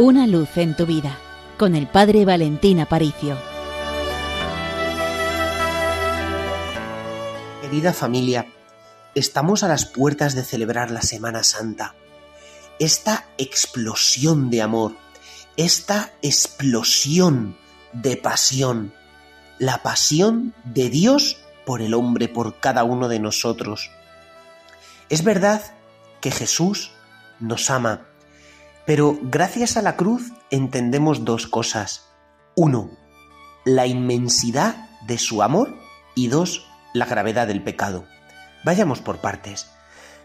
Una luz en tu vida con el Padre Valentín Aparicio. Querida familia, estamos a las puertas de celebrar la Semana Santa. Esta explosión de amor, esta explosión de pasión, la pasión de Dios por el hombre, por cada uno de nosotros. Es verdad que Jesús nos ama, pero gracias a la cruz entendemos dos cosas. Uno, la inmensidad de su amor y dos, la gravedad del pecado. Vayamos por partes.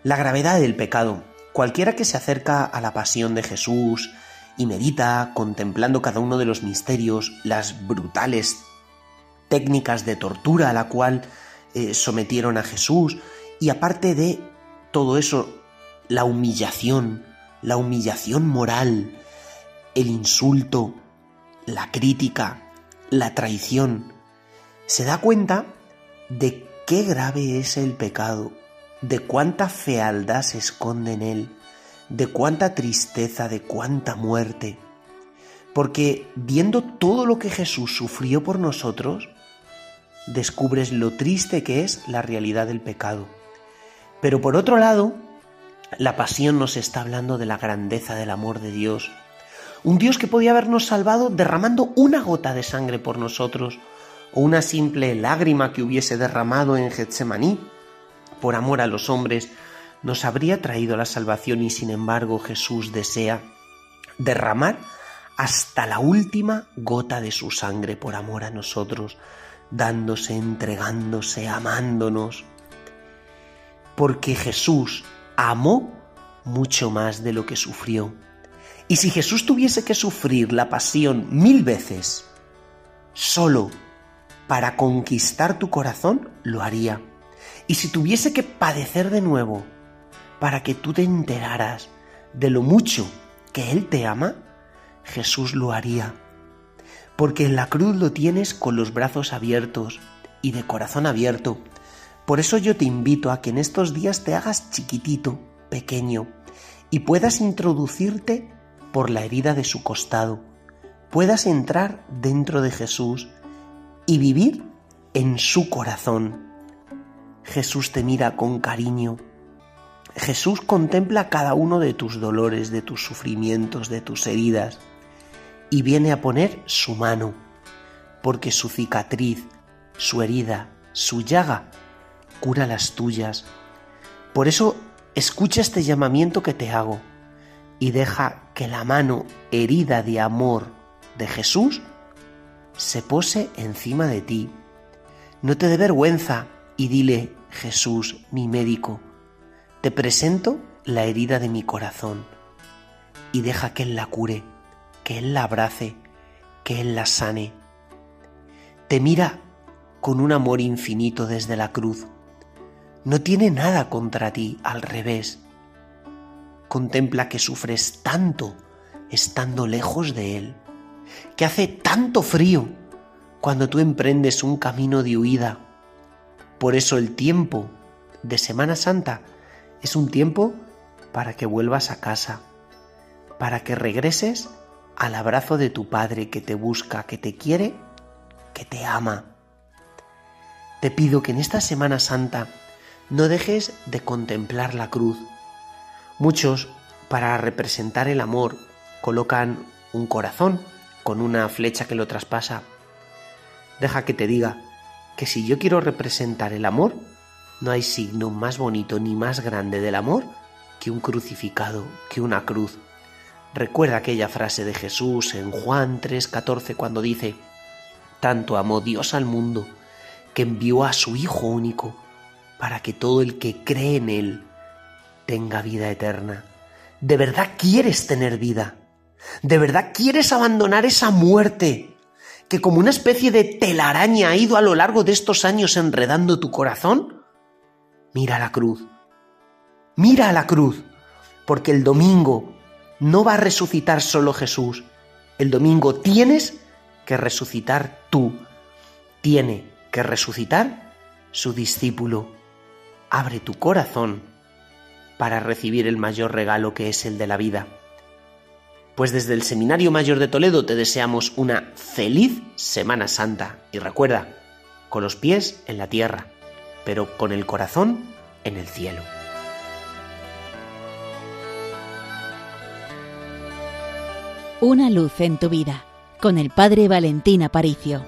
La gravedad del pecado. Cualquiera que se acerca a la pasión de Jesús y medita contemplando cada uno de los misterios, las brutales técnicas de tortura a la cual eh, sometieron a Jesús y aparte de todo eso, la humillación, la humillación moral, el insulto, la crítica, la traición, se da cuenta de qué grave es el pecado, de cuánta fealdad se esconde en él, de cuánta tristeza, de cuánta muerte. Porque viendo todo lo que Jesús sufrió por nosotros, descubres lo triste que es la realidad del pecado. Pero por otro lado, la pasión nos está hablando de la grandeza del amor de Dios. Un Dios que podía habernos salvado derramando una gota de sangre por nosotros, o una simple lágrima que hubiese derramado en Getsemaní, por amor a los hombres, nos habría traído la salvación y sin embargo Jesús desea derramar hasta la última gota de su sangre por amor a nosotros, dándose, entregándose, amándonos. Porque Jesús amó mucho más de lo que sufrió. Y si Jesús tuviese que sufrir la pasión mil veces, solo para conquistar tu corazón, lo haría. Y si tuviese que padecer de nuevo, para que tú te enteraras de lo mucho que Él te ama, Jesús lo haría. Porque en la cruz lo tienes con los brazos abiertos y de corazón abierto, por eso yo te invito a que en estos días te hagas chiquitito, pequeño, y puedas introducirte por la herida de su costado, puedas entrar dentro de Jesús y vivir en su corazón. Jesús te mira con cariño. Jesús contempla cada uno de tus dolores, de tus sufrimientos, de tus heridas, y viene a poner su mano, porque su cicatriz, su herida, su llaga cura las tuyas. Por eso escucha este llamamiento que te hago y deja que la mano herida de amor de Jesús se pose encima de ti. No te dé vergüenza y dile, Jesús, mi médico, te presento la herida de mi corazón y deja que Él la cure, que Él la abrace, que Él la sane. Te mira con un amor infinito desde la cruz no tiene nada contra ti, al revés. Contempla que sufres tanto estando lejos de Él, que hace tanto frío cuando tú emprendes un camino de huida. Por eso el tiempo de Semana Santa es un tiempo para que vuelvas a casa, para que regreses al abrazo de tu Padre que te busca, que te quiere, que te ama. Te pido que en esta Semana Santa no dejes de contemplar la cruz. Muchos, para representar el amor, colocan un corazón con una flecha que lo traspasa. Deja que te diga que si yo quiero representar el amor, no hay signo más bonito ni más grande del amor que un crucificado, que una cruz. Recuerda aquella frase de Jesús en Juan 3:14 cuando dice, Tanto amó Dios al mundo que envió a su Hijo único para que todo el que cree en Él tenga vida eterna. ¿De verdad quieres tener vida? ¿De verdad quieres abandonar esa muerte que como una especie de telaraña ha ido a lo largo de estos años enredando tu corazón? Mira la cruz. Mira a la cruz, porque el domingo no va a resucitar solo Jesús. El domingo tienes que resucitar tú. Tiene que resucitar su discípulo abre tu corazón para recibir el mayor regalo que es el de la vida. Pues desde el Seminario Mayor de Toledo te deseamos una feliz Semana Santa y recuerda, con los pies en la tierra, pero con el corazón en el cielo. Una luz en tu vida con el Padre Valentín Aparicio.